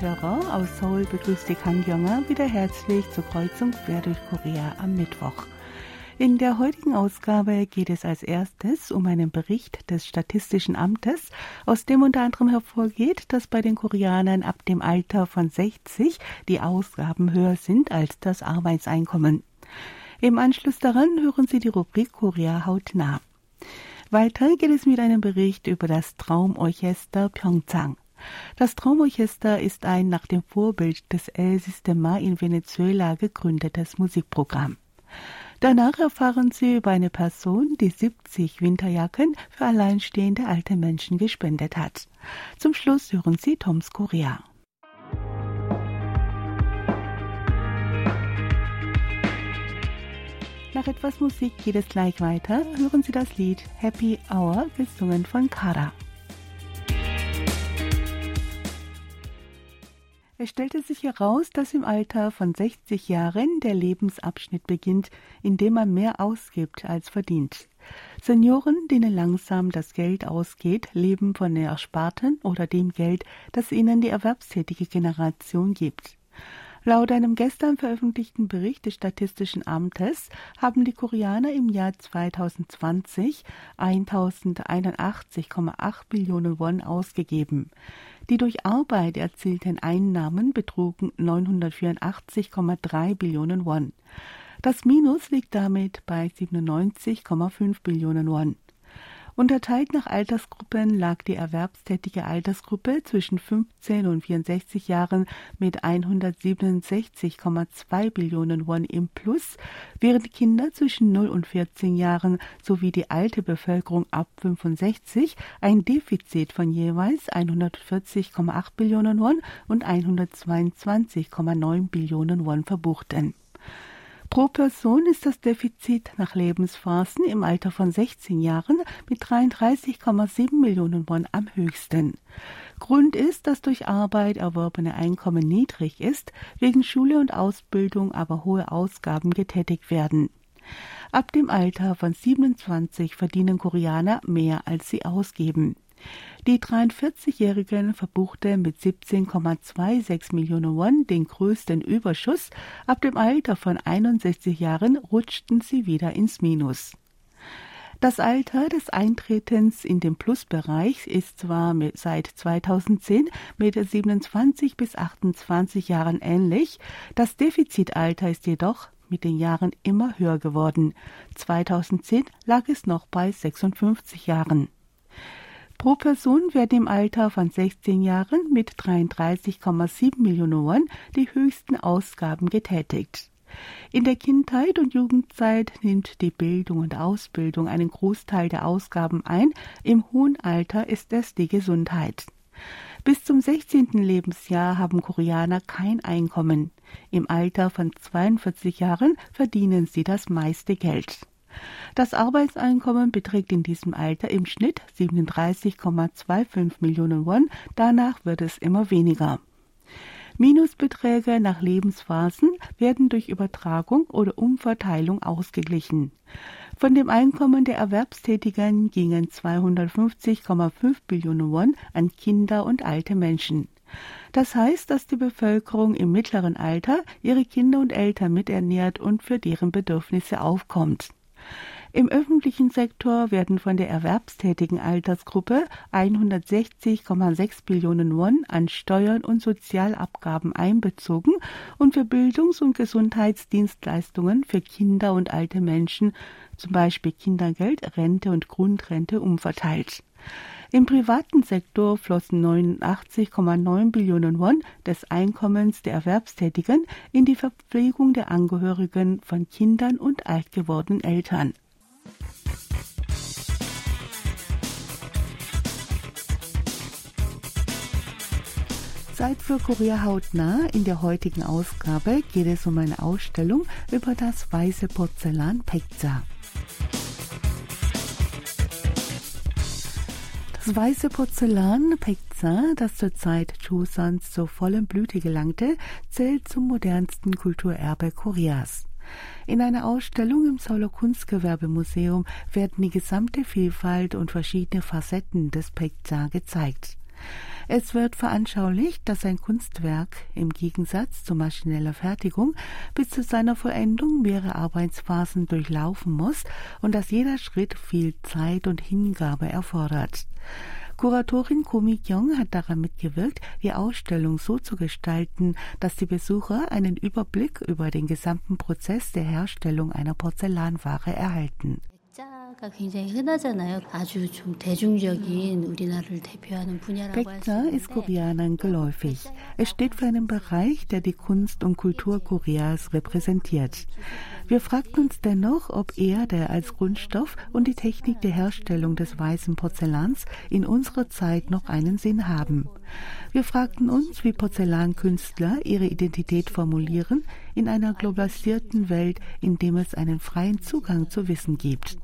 Hörer aus Seoul begrüßt die Kang Yonger wieder herzlich zur Kreuzung quer durch Korea am Mittwoch. In der heutigen Ausgabe geht es als erstes um einen Bericht des Statistischen Amtes, aus dem unter anderem hervorgeht, dass bei den Koreanern ab dem Alter von 60 die Ausgaben höher sind als das Arbeitseinkommen. Im Anschluss daran hören Sie die Rubrik Korea hautnah. Weiter geht es mit einem Bericht über das Traumorchester Pyeongchang. Das Traumorchester ist ein nach dem Vorbild des El Sistema in Venezuela gegründetes Musikprogramm. Danach erfahren Sie über eine Person, die 70 Winterjacken für alleinstehende alte Menschen gespendet hat. Zum Schluss hören Sie Toms Korea. Nach etwas Musik geht es gleich weiter. Hören Sie das Lied Happy Hour, gesungen von Kara. Es stellte sich heraus, dass im Alter von 60 Jahren der Lebensabschnitt beginnt, in dem man mehr ausgibt als verdient. Senioren, denen langsam das Geld ausgeht, leben von der Ersparten oder dem Geld, das ihnen die erwerbstätige Generation gibt. Laut einem gestern veröffentlichten Bericht des Statistischen Amtes haben die Koreaner im Jahr 2020 1081,8 Billionen Won ausgegeben. Die durch Arbeit erzielten Einnahmen betrugen 984,3 Billionen Won. Das Minus liegt damit bei 97,5 Billionen Won. Unterteilt nach Altersgruppen lag die erwerbstätige Altersgruppe zwischen 15 und 64 Jahren mit 167,2 Billionen Won im Plus, während Kinder zwischen 0 und 14 Jahren sowie die alte Bevölkerung ab 65 ein Defizit von jeweils 140,8 Billionen Won und 122,9 Billionen Won verbuchten. Pro Person ist das Defizit nach Lebensphasen im Alter von 16 Jahren mit 33,7 Millionen Won am höchsten. Grund ist, dass durch Arbeit erworbene Einkommen niedrig ist, wegen Schule und Ausbildung aber hohe Ausgaben getätigt werden. Ab dem Alter von 27 verdienen Koreaner mehr als sie ausgeben. Die 43-Jährigen verbuchten mit 17,26 Millionen Won den größten Überschuss. Ab dem Alter von 61 Jahren rutschten sie wieder ins Minus. Das Alter des Eintretens in den Plusbereich ist zwar seit 2010 mit 27 bis 28 Jahren ähnlich, das Defizitalter ist jedoch mit den Jahren immer höher geworden. 2010 lag es noch bei 56 Jahren. Pro Person werden im Alter von 16 Jahren mit 33,7 Millionen Won die höchsten Ausgaben getätigt. In der Kindheit und Jugendzeit nimmt die Bildung und Ausbildung einen Großteil der Ausgaben ein, im hohen Alter ist es die Gesundheit. Bis zum 16. Lebensjahr haben Koreaner kein Einkommen. Im Alter von 42 Jahren verdienen sie das meiste Geld. Das Arbeitseinkommen beträgt in diesem Alter im Schnitt 37,25 Millionen Won, danach wird es immer weniger. Minusbeträge nach Lebensphasen werden durch Übertragung oder Umverteilung ausgeglichen. Von dem Einkommen der Erwerbstätigen gingen 250,5 Billionen Won an Kinder und alte Menschen. Das heißt, dass die Bevölkerung im mittleren Alter ihre Kinder und Eltern miternährt und für deren Bedürfnisse aufkommt. Im öffentlichen Sektor werden von der erwerbstätigen Altersgruppe 160,6 Billionen Won an Steuern und Sozialabgaben einbezogen und für Bildungs- und Gesundheitsdienstleistungen für Kinder und alte Menschen, zum Beispiel Kindergeld, Rente und Grundrente, umverteilt. Im privaten Sektor flossen 89,9 Billionen Won des Einkommens der Erwerbstätigen in die Verpflegung der Angehörigen von Kindern und alt gewordenen Eltern. Zeit für Korea hautnah. In der heutigen Ausgabe geht es um eine Ausstellung über das weiße Porzellan Pekza. Das weiße Porzellan Pekza, das zur Zeit Chosons zur vollen Blüte gelangte, zählt zum modernsten Kulturerbe Koreas. In einer Ausstellung im Seouler Kunstgewerbemuseum werden die gesamte Vielfalt und verschiedene Facetten des Pekza gezeigt. Es wird veranschaulicht, dass ein Kunstwerk im Gegensatz zu maschineller Fertigung bis zu seiner Vollendung mehrere Arbeitsphasen durchlaufen muss und dass jeder Schritt viel Zeit und Hingabe erfordert. Kuratorin Komi Kyung hat daran mitgewirkt, die Ausstellung so zu gestalten, dass die Besucher einen Überblick über den gesamten Prozess der Herstellung einer Porzellanware erhalten. Pekta ist Koreanern geläufig. Es steht für einen Bereich, der die Kunst und Kultur Koreas repräsentiert. Wir fragten uns dennoch, ob Erde als Grundstoff und die Technik der Herstellung des weißen Porzellans in unserer Zeit noch einen Sinn haben. Wir fragten uns, wie Porzellankünstler ihre Identität formulieren in einer globalisierten Welt, in dem es einen freien Zugang zu Wissen gibt.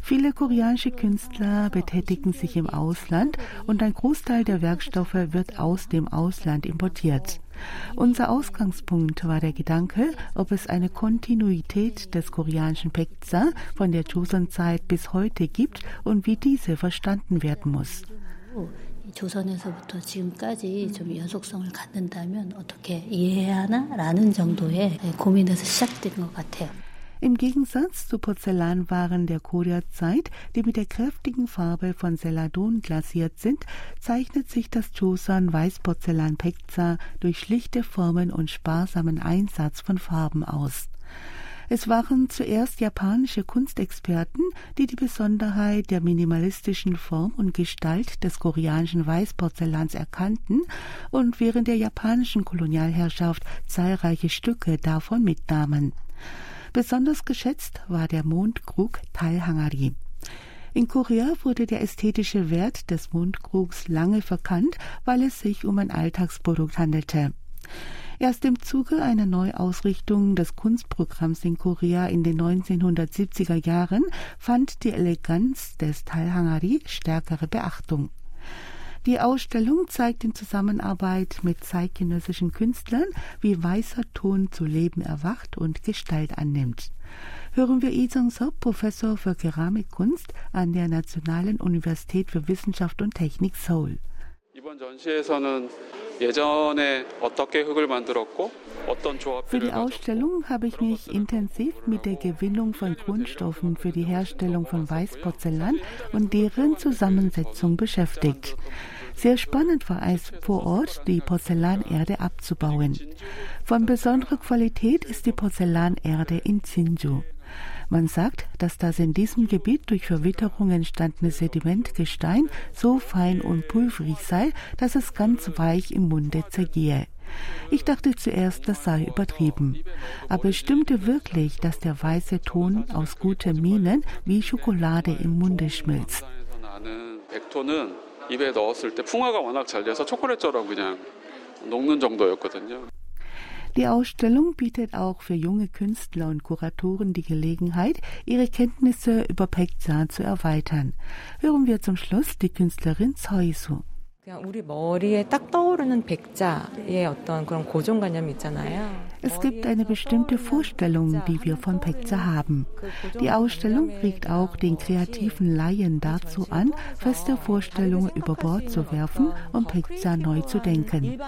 Viele koreanische Künstler betätigen sich im Ausland und ein Großteil der Werkstoffe wird aus dem Ausland importiert. Unser Ausgangspunkt war der Gedanke, ob es eine Kontinuität des koreanischen Pekza von der Joseon-Zeit bis heute gibt und wie diese verstanden werden muss. 조선에서부터 지금까지 좀 연속성을 갖는다면 어떻게 이해해야 하나라는 정도의 고민에서 시작된 것 같아요. Im Gegensatz zu Porzellanwaren der Korea-Zeit, die mit der kräftigen Farbe von Celadon glasiert sind, zeichnet sich das Joseon Weißporzellan Pekza durch schlichte Formen und sparsamen Einsatz von Farben aus. Es waren zuerst japanische Kunstexperten, die die Besonderheit der minimalistischen Form und Gestalt des koreanischen Weißporzellans erkannten und während der japanischen Kolonialherrschaft zahlreiche Stücke davon mitnahmen. Besonders geschätzt war der Mondkrug Talhangari. In Korea wurde der ästhetische Wert des Mondkrugs lange verkannt, weil es sich um ein Alltagsprodukt handelte. Erst im Zuge einer Neuausrichtung des Kunstprogramms in Korea in den 1970er Jahren fand die Eleganz des Talhangari stärkere Beachtung. Die Ausstellung zeigt in Zusammenarbeit mit zeitgenössischen Künstlern, wie weißer Ton zu Leben erwacht und Gestalt annimmt. Hören wir Lee Jong-sop, Professor für Keramikkunst an der Nationalen Universität für Wissenschaft und Technik Seoul. Für die Ausstellung habe ich mich intensiv mit der Gewinnung von Grundstoffen für die Herstellung von Weißporzellan und deren Zusammensetzung beschäftigt. Sehr spannend war es, vor Ort die Porzellanerde abzubauen. Von besonderer Qualität ist die Porzellanerde in Sinju. Man sagt, dass das in diesem Gebiet durch Verwitterung entstandene Sedimentgestein so fein und pulverig sei, dass es ganz weich im Munde zergehe. Ich dachte zuerst, das sei übertrieben. Aber es stimmte wirklich, dass der weiße Ton aus guter Minen wie Schokolade im Munde schmilzt. 입에 넣었을 때 풍화가 워낙 잘 돼서 초콜릿처럼 그냥 녹는 정도였거든요. Die Ausstellung bietet auch für junge Künstler und Kuratoren die Gelegenheit, ihre Kenntnisse über Pekja zu erweitern. Hören wir zum Schluss die Künstlerin Soisu. 우리 머리에 딱 떠오르는 백자의 어떤 그런 고정관념이 있잖아요. Es gibt eine bestimmte Vorstellung, die wir von Pekza haben. Die Ausstellung regt auch den kreativen Laien dazu an, feste Vorstellungen über Bord zu werfen und Pekza neu zu denken.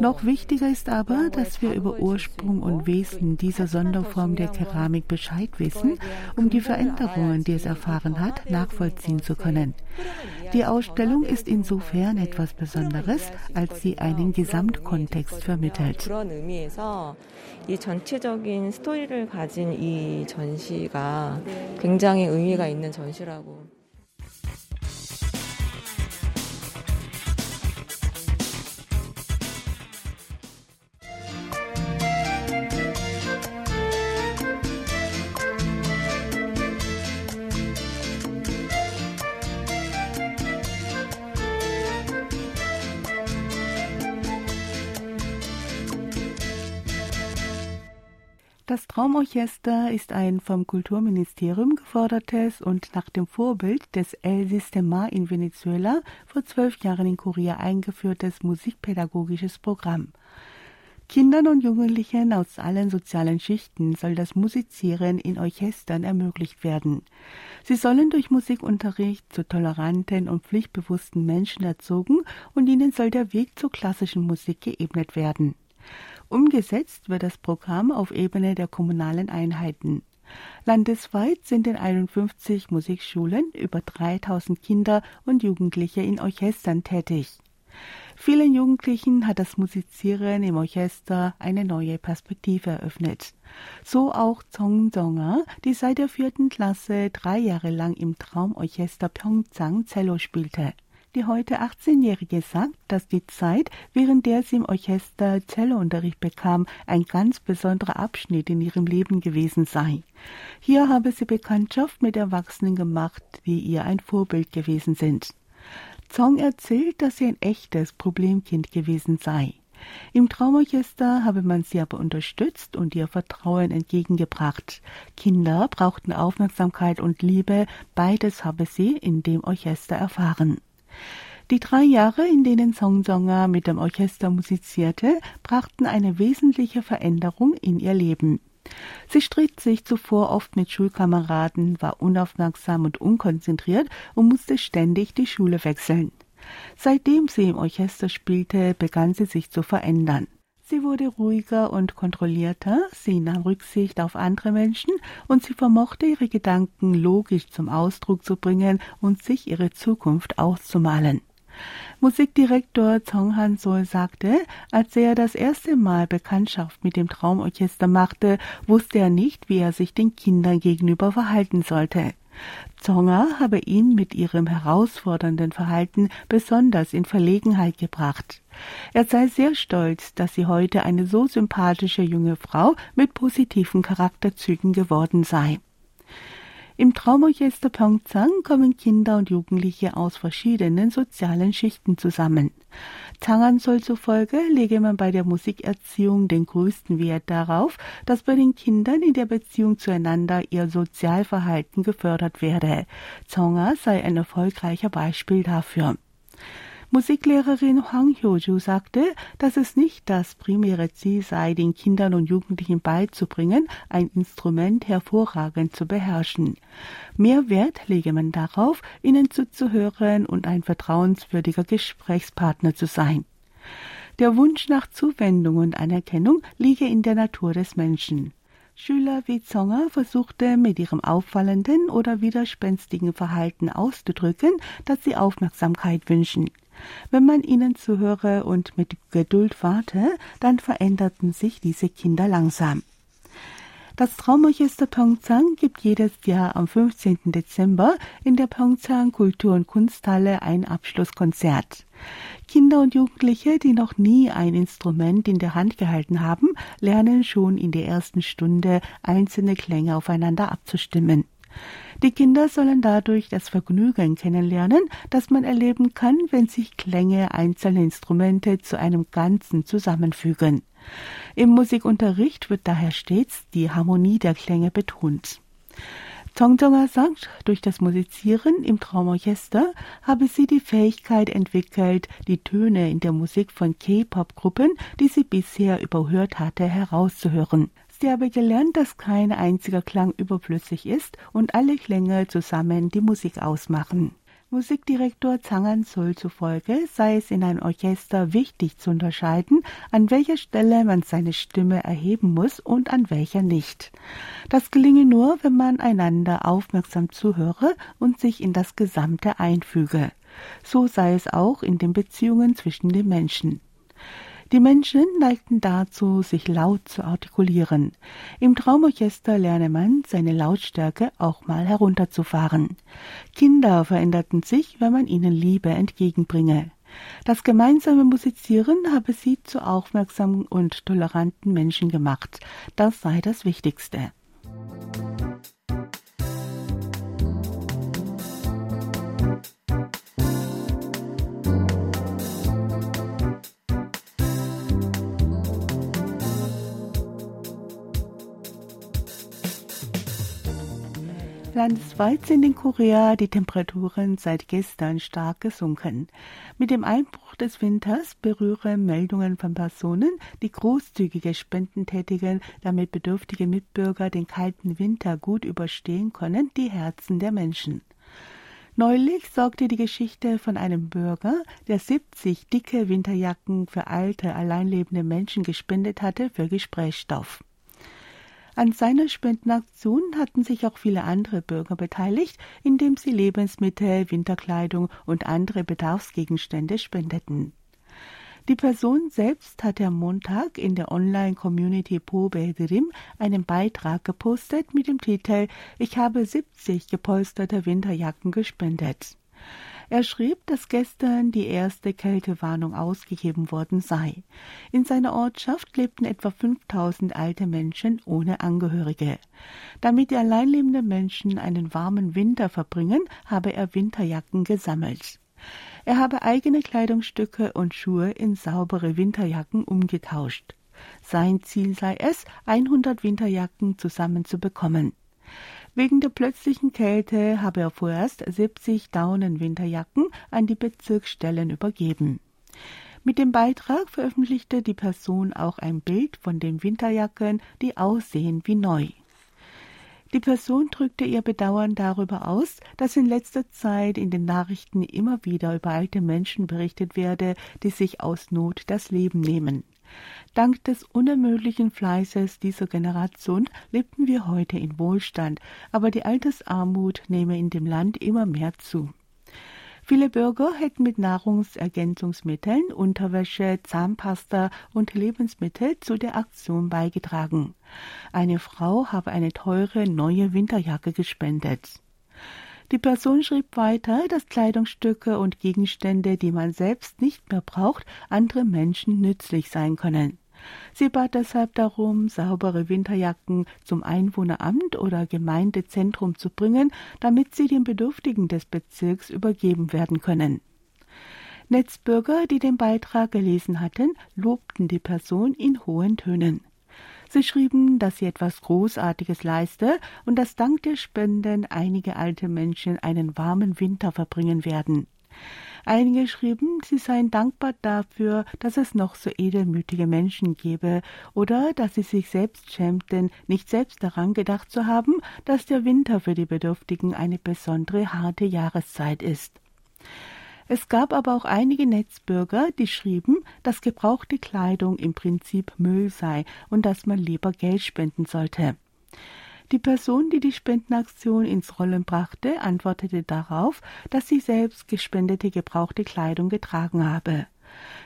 Noch wichtiger ist aber, dass wir über Ursprung und Wesen dieser Sonderform der Keramik Bescheid wissen, um die Veränderungen, die es erfahren hat, nachvollziehen zu können. Die Ausstellung ist insofern etwas Besonderes, als sie einen Gesamtkontext vermittelt. 이 전체적인 스토리를 가진 이 전시가 굉장히 의미가 있는 전시라고 Das Traumorchester ist ein vom Kulturministerium gefördertes und nach dem Vorbild des El Sistema in Venezuela vor zwölf Jahren in Korea eingeführtes musikpädagogisches Programm. Kindern und Jugendlichen aus allen sozialen Schichten soll das Musizieren in Orchestern ermöglicht werden. Sie sollen durch Musikunterricht zu toleranten und pflichtbewussten Menschen erzogen und ihnen soll der Weg zur klassischen Musik geebnet werden. Umgesetzt wird das Programm auf Ebene der kommunalen Einheiten. Landesweit sind in 51 Musikschulen über 3000 Kinder und Jugendliche in Orchestern tätig. Vielen Jugendlichen hat das Musizieren im Orchester eine neue Perspektive eröffnet. So auch Zong Zonga, die seit der vierten Klasse drei Jahre lang im Traumorchester Pyeongchang Cello spielte. Die heute 18-Jährige sagt, dass die Zeit, während der sie im Orchester Cellounterricht bekam, ein ganz besonderer Abschnitt in ihrem Leben gewesen sei. Hier habe sie Bekanntschaft mit Erwachsenen gemacht, die ihr ein Vorbild gewesen sind. Zong erzählt, dass sie ein echtes Problemkind gewesen sei. Im Traumorchester habe man sie aber unterstützt und ihr Vertrauen entgegengebracht. Kinder brauchten Aufmerksamkeit und Liebe, beides habe sie in dem Orchester erfahren. Die drei Jahre, in denen Song Songa mit dem Orchester musizierte, brachten eine wesentliche Veränderung in ihr Leben. Sie stritt sich zuvor oft mit Schulkameraden, war unaufmerksam und unkonzentriert und musste ständig die Schule wechseln. Seitdem sie im Orchester spielte, begann sie sich zu verändern. Sie wurde ruhiger und kontrollierter, sie nahm Rücksicht auf andere Menschen und sie vermochte ihre Gedanken logisch zum Ausdruck zu bringen und sich ihre Zukunft auszumalen. Musikdirektor Zong Han Sol sagte, als er das erste Mal Bekanntschaft mit dem Traumorchester machte, wusste er nicht, wie er sich den Kindern gegenüber verhalten sollte. Zonga habe ihn mit ihrem herausfordernden Verhalten besonders in Verlegenheit gebracht. Er sei sehr stolz, dass sie heute eine so sympathische junge Frau mit positiven Charakterzügen geworden sei. Im Traumorchester Pyeongchang kommen Kinder und Jugendliche aus verschiedenen sozialen Schichten zusammen. Changan soll zufolge lege man bei der Musikerziehung den größten Wert darauf, dass bei den Kindern in der Beziehung zueinander ihr Sozialverhalten gefördert werde. Zonga sei ein erfolgreicher Beispiel dafür. Musiklehrerin Hwang Hyoju sagte, dass es nicht das primäre Ziel sei, den Kindern und Jugendlichen beizubringen, ein Instrument hervorragend zu beherrschen. Mehr Wert lege man darauf, ihnen zuzuhören und ein vertrauenswürdiger Gesprächspartner zu sein. Der Wunsch nach Zuwendung und Anerkennung liege in der Natur des Menschen. Schüler wie Zonger versuchte mit ihrem auffallenden oder widerspenstigen Verhalten auszudrücken, dass sie Aufmerksamkeit wünschen. Wenn man ihnen zuhöre und mit Geduld warte, dann veränderten sich diese Kinder langsam. Das Traumorchester Pyeongchang gibt jedes Jahr am 15. Dezember in der Pyeongchang Kultur- und Kunsthalle ein Abschlusskonzert. Kinder und Jugendliche, die noch nie ein Instrument in der Hand gehalten haben, lernen schon in der ersten Stunde einzelne Klänge aufeinander abzustimmen. Die Kinder sollen dadurch das Vergnügen kennenlernen, das man erleben kann, wenn sich Klänge einzelner Instrumente zu einem Ganzen zusammenfügen. Im Musikunterricht wird daher stets die Harmonie der Klänge betont. Tongjonga sagt, durch das Musizieren im Traumorchester habe sie die Fähigkeit entwickelt, die Töne in der Musik von K-Pop-Gruppen, die sie bisher überhört hatte, herauszuhören. Sie habe gelernt, dass kein einziger Klang überflüssig ist und alle Klänge zusammen die Musik ausmachen. Musikdirektor Zangan Sol zufolge sei es in einem Orchester wichtig zu unterscheiden, an welcher Stelle man seine Stimme erheben muss und an welcher nicht. Das gelinge nur, wenn man einander aufmerksam zuhöre und sich in das Gesamte einfüge. So sei es auch in den Beziehungen zwischen den Menschen. Die Menschen neigten dazu, sich laut zu artikulieren. Im Traumorchester lerne man, seine Lautstärke auch mal herunterzufahren. Kinder veränderten sich, wenn man ihnen Liebe entgegenbringe. Das gemeinsame Musizieren habe sie zu aufmerksamen und toleranten Menschen gemacht. Das sei das Wichtigste. Landesweit sind in Korea die Temperaturen seit gestern stark gesunken. Mit dem Einbruch des Winters berühren Meldungen von Personen, die großzügige Spenden tätigen, damit bedürftige Mitbürger den kalten Winter gut überstehen können, die Herzen der Menschen. Neulich sorgte die Geschichte von einem Bürger, der 70 dicke Winterjacken für alte, alleinlebende Menschen gespendet hatte, für Gesprächsstoff. An seiner Spendenaktion hatten sich auch viele andere Bürger beteiligt, indem sie Lebensmittel, Winterkleidung und andere Bedarfsgegenstände spendeten. Die Person selbst hatte am Montag in der Online-Community Pobederim einen Beitrag gepostet mit dem Titel Ich habe 70 gepolsterte Winterjacken gespendet. Er schrieb, dass gestern die erste Kältewarnung ausgegeben worden sei. In seiner Ortschaft lebten etwa 5000 alte Menschen ohne Angehörige. Damit die alleinlebenden Menschen einen warmen Winter verbringen, habe er Winterjacken gesammelt. Er habe eigene Kleidungsstücke und Schuhe in saubere Winterjacken umgetauscht. Sein Ziel sei es, 100 Winterjacken zusammenzubekommen. Wegen der plötzlichen Kälte habe er vorerst 70 Daunenwinterjacken an die Bezirksstellen übergeben. Mit dem Beitrag veröffentlichte die Person auch ein Bild von den Winterjacken, die aussehen wie neu. Die Person drückte ihr Bedauern darüber aus, dass in letzter Zeit in den Nachrichten immer wieder über alte Menschen berichtet werde, die sich aus Not das Leben nehmen. Dank des unermüdlichen Fleißes dieser Generation lebten wir heute in Wohlstand, aber die Altersarmut nehme in dem Land immer mehr zu. Viele Bürger hätten mit Nahrungsergänzungsmitteln, Unterwäsche, Zahnpasta und Lebensmittel zu der Aktion beigetragen. Eine Frau habe eine teure neue Winterjacke gespendet. Die Person schrieb weiter, dass Kleidungsstücke und Gegenstände, die man selbst nicht mehr braucht, andere Menschen nützlich sein können. Sie bat deshalb darum, saubere Winterjacken zum Einwohneramt oder Gemeindezentrum zu bringen, damit sie den Bedürftigen des Bezirks übergeben werden können. Netzbürger, die den Beitrag gelesen hatten, lobten die Person in hohen Tönen. Sie schrieben, dass sie etwas Großartiges leiste und dass dank der Spenden einige alte Menschen einen warmen Winter verbringen werden. Einige schrieben, sie seien dankbar dafür, dass es noch so edelmütige Menschen gebe oder dass sie sich selbst schämten, nicht selbst daran gedacht zu haben, dass der Winter für die Bedürftigen eine besondere harte Jahreszeit ist. Es gab aber auch einige Netzbürger, die schrieben, dass gebrauchte Kleidung im Prinzip Müll sei und dass man lieber Geld spenden sollte. Die Person, die die Spendenaktion ins Rollen brachte, antwortete darauf, dass sie selbst gespendete gebrauchte Kleidung getragen habe.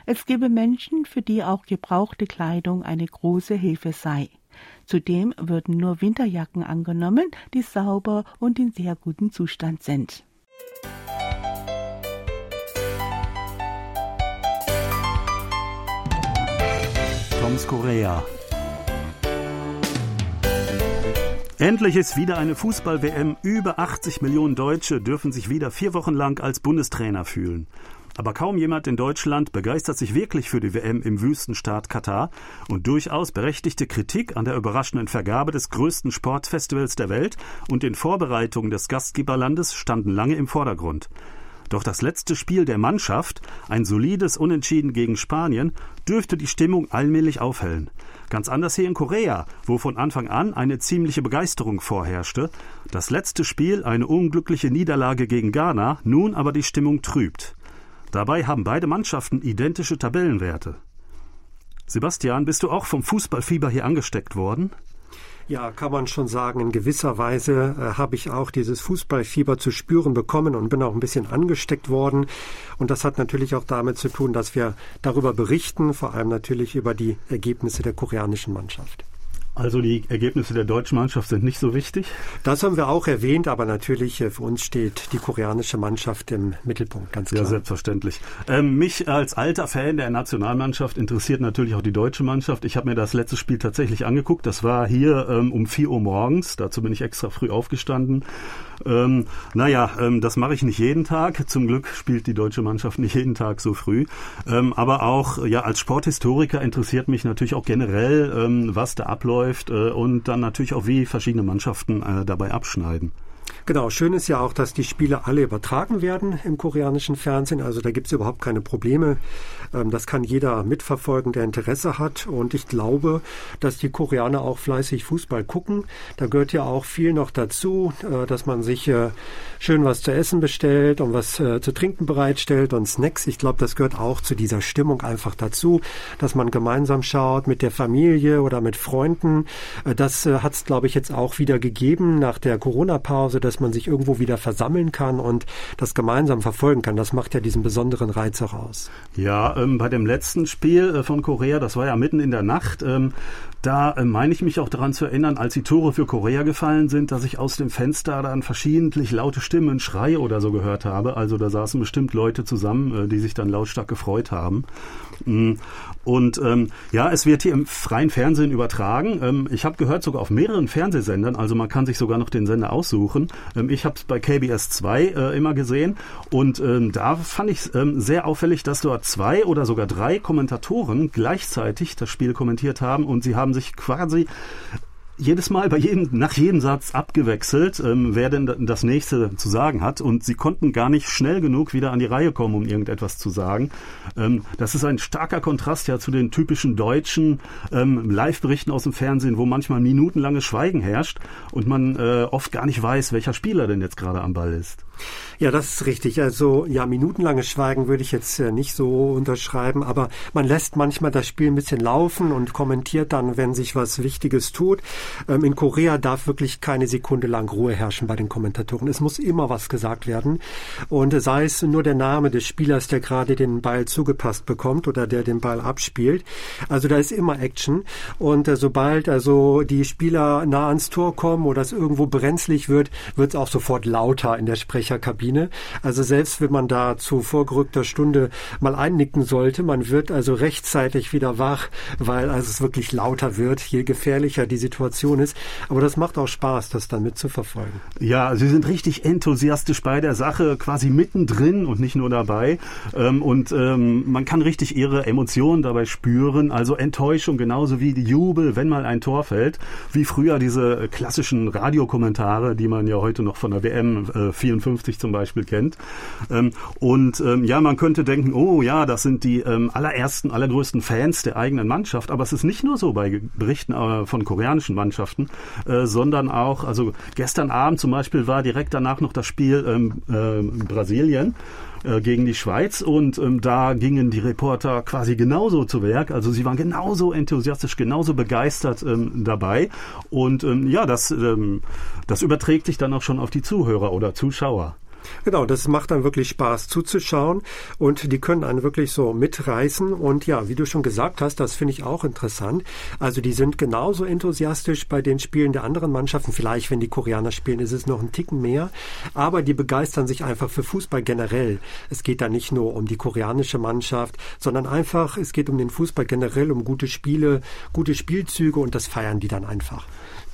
Es gebe Menschen, für die auch gebrauchte Kleidung eine große Hilfe sei. Zudem würden nur Winterjacken angenommen, die sauber und in sehr gutem Zustand sind. Toms Korea Endlich ist wieder eine Fußball-WM. Über 80 Millionen Deutsche dürfen sich wieder vier Wochen lang als Bundestrainer fühlen. Aber kaum jemand in Deutschland begeistert sich wirklich für die WM im Wüstenstaat Katar und durchaus berechtigte Kritik an der überraschenden Vergabe des größten Sportfestivals der Welt und den Vorbereitungen des Gastgeberlandes standen lange im Vordergrund. Doch das letzte Spiel der Mannschaft, ein solides Unentschieden gegen Spanien, dürfte die Stimmung allmählich aufhellen. Ganz anders hier in Korea, wo von Anfang an eine ziemliche Begeisterung vorherrschte. Das letzte Spiel eine unglückliche Niederlage gegen Ghana, nun aber die Stimmung trübt. Dabei haben beide Mannschaften identische Tabellenwerte. Sebastian, bist du auch vom Fußballfieber hier angesteckt worden? Ja, kann man schon sagen, in gewisser Weise äh, habe ich auch dieses Fußballfieber zu spüren bekommen und bin auch ein bisschen angesteckt worden. Und das hat natürlich auch damit zu tun, dass wir darüber berichten, vor allem natürlich über die Ergebnisse der koreanischen Mannschaft. Also die Ergebnisse der deutschen Mannschaft sind nicht so wichtig? Das haben wir auch erwähnt, aber natürlich äh, für uns steht die koreanische Mannschaft im Mittelpunkt, ganz klar. Ja, selbstverständlich. Ähm, mich als alter Fan der Nationalmannschaft interessiert natürlich auch die deutsche Mannschaft. Ich habe mir das letzte Spiel tatsächlich angeguckt. Das war hier ähm, um 4 Uhr morgens. Dazu bin ich extra früh aufgestanden. Ähm, naja, ähm, das mache ich nicht jeden Tag. Zum Glück spielt die deutsche Mannschaft nicht jeden Tag so früh. Ähm, aber auch ja als Sporthistoriker interessiert mich natürlich auch generell, ähm, was da abläuft äh, und dann natürlich auch, wie verschiedene Mannschaften äh, dabei abschneiden. Genau, schön ist ja auch, dass die Spiele alle übertragen werden im koreanischen Fernsehen. Also da gibt es überhaupt keine Probleme. Ähm, das kann jeder mitverfolgen, der Interesse hat. Und ich glaube, dass die Koreaner auch fleißig Fußball gucken. Da gehört ja auch viel noch dazu, äh, dass man sich äh, schön was zu essen bestellt und was äh, zu trinken bereitstellt und Snacks. Ich glaube, das gehört auch zu dieser Stimmung einfach dazu, dass man gemeinsam schaut mit der Familie oder mit Freunden. Das hat es, glaube ich, jetzt auch wieder gegeben nach der Corona-Pause, dass man sich irgendwo wieder versammeln kann und das gemeinsam verfolgen kann. Das macht ja diesen besonderen Reiz auch aus. Ja, ähm, bei dem letzten Spiel äh, von Korea, das war ja mitten in der Nacht, ähm, da äh, meine ich mich auch daran zu erinnern, als die Tore für Korea gefallen sind, dass ich aus dem Fenster dann verschiedentlich laute Stimmen, Schreie oder so gehört habe. Also da saßen bestimmt Leute zusammen, äh, die sich dann lautstark gefreut haben. Und ähm, ja, es wird hier im freien Fernsehen übertragen. Ähm, ich habe gehört, sogar auf mehreren Fernsehsendern, also man kann sich sogar noch den Sender aussuchen. Ähm, ich habe es bei KBS 2 äh, immer gesehen und ähm, da fand ich ähm, sehr auffällig, dass dort zwei oder sogar drei Kommentatoren gleichzeitig das Spiel kommentiert haben und sie haben sich quasi jedes Mal bei jedem, nach jedem Satz abgewechselt, ähm, wer denn das nächste zu sagen hat. Und sie konnten gar nicht schnell genug wieder an die Reihe kommen, um irgendetwas zu sagen. Ähm, das ist ein starker Kontrast ja zu den typischen deutschen ähm, Live-Berichten aus dem Fernsehen, wo manchmal minutenlanges Schweigen herrscht und man äh, oft gar nicht weiß, welcher Spieler denn jetzt gerade am Ball ist. Ja, das ist richtig. Also ja, minutenlanges Schweigen würde ich jetzt äh, nicht so unterschreiben, aber man lässt manchmal das Spiel ein bisschen laufen und kommentiert dann, wenn sich was Wichtiges tut. Ähm, in Korea darf wirklich keine Sekunde lang Ruhe herrschen bei den Kommentatoren. Es muss immer was gesagt werden und sei es nur der Name des Spielers, der gerade den Ball zugepasst bekommt oder der den Ball abspielt. Also da ist immer Action und äh, sobald also die Spieler nah ans Tor kommen oder es irgendwo brenzlig wird, wird es auch sofort lauter in der Sprecherkabine Kabine. Also selbst wenn man da zu vorgerückter Stunde mal einnicken sollte, man wird also rechtzeitig wieder wach, weil also es wirklich lauter wird, je gefährlicher die Situation ist. Aber das macht auch Spaß, das dann mitzuverfolgen. Ja, Sie sind richtig enthusiastisch bei der Sache, quasi mittendrin und nicht nur dabei. Ähm, und ähm, man kann richtig Ihre Emotionen dabei spüren. Also Enttäuschung genauso wie Jubel, wenn mal ein Tor fällt. Wie früher diese klassischen Radiokommentare, die man ja heute noch von der WM 54 zum Beispiel kennt. Ähm, und ja, man könnte denken, oh ja, das sind die allerersten, allergrößten Fans der eigenen Mannschaft. Aber es ist nicht nur so bei Berichten äh, von koreanischen Mannschaften, äh, sondern auch, also gestern Abend zum Beispiel war direkt danach noch das Spiel ähm, äh, Brasilien gegen die Schweiz und ähm, da gingen die Reporter quasi genauso zu Werk. Also sie waren genauso enthusiastisch, genauso begeistert ähm, dabei und ähm, ja, das, ähm, das überträgt sich dann auch schon auf die Zuhörer oder Zuschauer. Genau, das macht dann wirklich Spaß zuzuschauen und die können einen wirklich so mitreißen und ja, wie du schon gesagt hast, das finde ich auch interessant. Also die sind genauso enthusiastisch bei den Spielen der anderen Mannschaften. Vielleicht, wenn die Koreaner spielen, ist es noch ein Ticken mehr, aber die begeistern sich einfach für Fußball generell. Es geht da nicht nur um die koreanische Mannschaft, sondern einfach, es geht um den Fußball generell, um gute Spiele, gute Spielzüge und das feiern die dann einfach.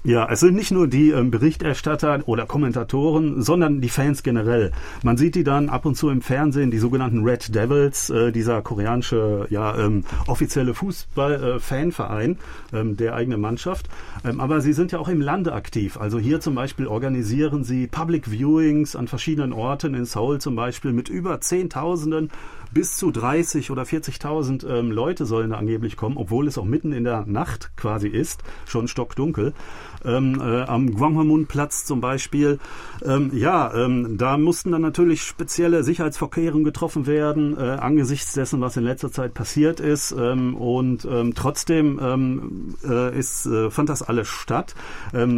Ja, es sind nicht nur die ähm, Berichterstatter oder Kommentatoren, sondern die Fans generell. Man sieht die dann ab und zu im Fernsehen, die sogenannten Red Devils, äh, dieser koreanische ja, ähm, offizielle Fußball-Fanverein äh, ähm, der eigenen Mannschaft. Ähm, aber sie sind ja auch im Lande aktiv. Also hier zum Beispiel organisieren sie Public Viewings an verschiedenen Orten, in Seoul zum Beispiel, mit über Zehntausenden bis zu 30 oder 40.000 ähm, Leute sollen da angeblich kommen, obwohl es auch mitten in der Nacht quasi ist, schon stockdunkel ähm, äh, am Gwanghwamun-Platz zum Beispiel. Ähm, ja, ähm, da mussten dann natürlich spezielle Sicherheitsvorkehrungen getroffen werden, äh, angesichts dessen, was in letzter Zeit passiert ist. Ähm, und ähm, trotzdem ähm, äh, ist, äh, fand das alles statt.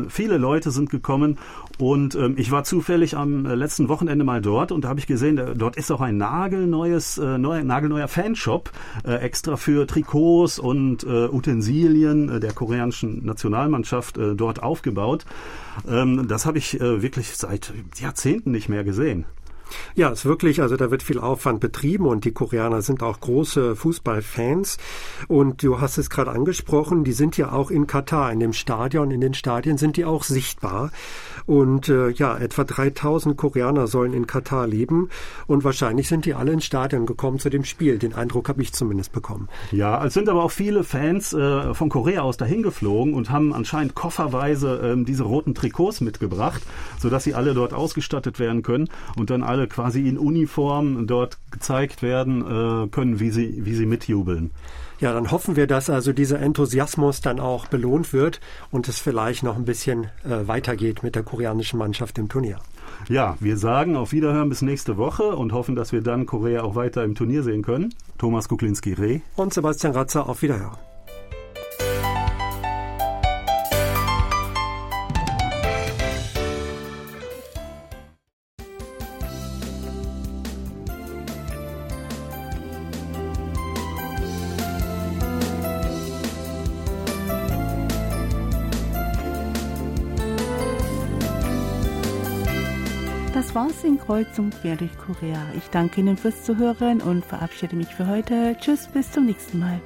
Viele Leute sind gekommen und ähm, ich war zufällig am äh, letzten Wochenende mal dort und da habe ich gesehen, da, dort ist auch ein nagelneues, äh, neu, nagelneuer Fanshop äh, extra für Trikots und äh, Utensilien äh, der koreanischen Nationalmannschaft äh, dort aufgebaut. Ähm, das habe ich äh, wirklich seit Jahrzehnten nicht mehr gesehen. Ja, es ist wirklich, also da wird viel Aufwand betrieben und die Koreaner sind auch große Fußballfans. Und du hast es gerade angesprochen, die sind ja auch in Katar, in dem Stadion, in den Stadien sind die auch sichtbar. Und äh, ja, etwa 3000 Koreaner sollen in Katar leben und wahrscheinlich sind die alle ins Stadion gekommen zu dem Spiel. Den Eindruck habe ich zumindest bekommen. Ja, es sind aber auch viele Fans äh, von Korea aus dahin geflogen und haben anscheinend kofferweise ähm, diese roten Trikots mitgebracht, sodass sie alle dort ausgestattet werden können und dann alle quasi in Uniform dort gezeigt werden äh, können, wie sie, wie sie mitjubeln. Ja, dann hoffen wir, dass also dieser Enthusiasmus dann auch belohnt wird und es vielleicht noch ein bisschen äh, weitergeht mit der koreanischen Mannschaft im Turnier. Ja, wir sagen auf Wiederhören bis nächste Woche und hoffen, dass wir dann Korea auch weiter im Turnier sehen können. Thomas Kuklinski-Reh und Sebastian Ratzer auf Wiederhören. Kreuzung quer durch Korea. Ich danke Ihnen fürs Zuhören und verabschiede mich für heute. Tschüss, bis zum nächsten Mal.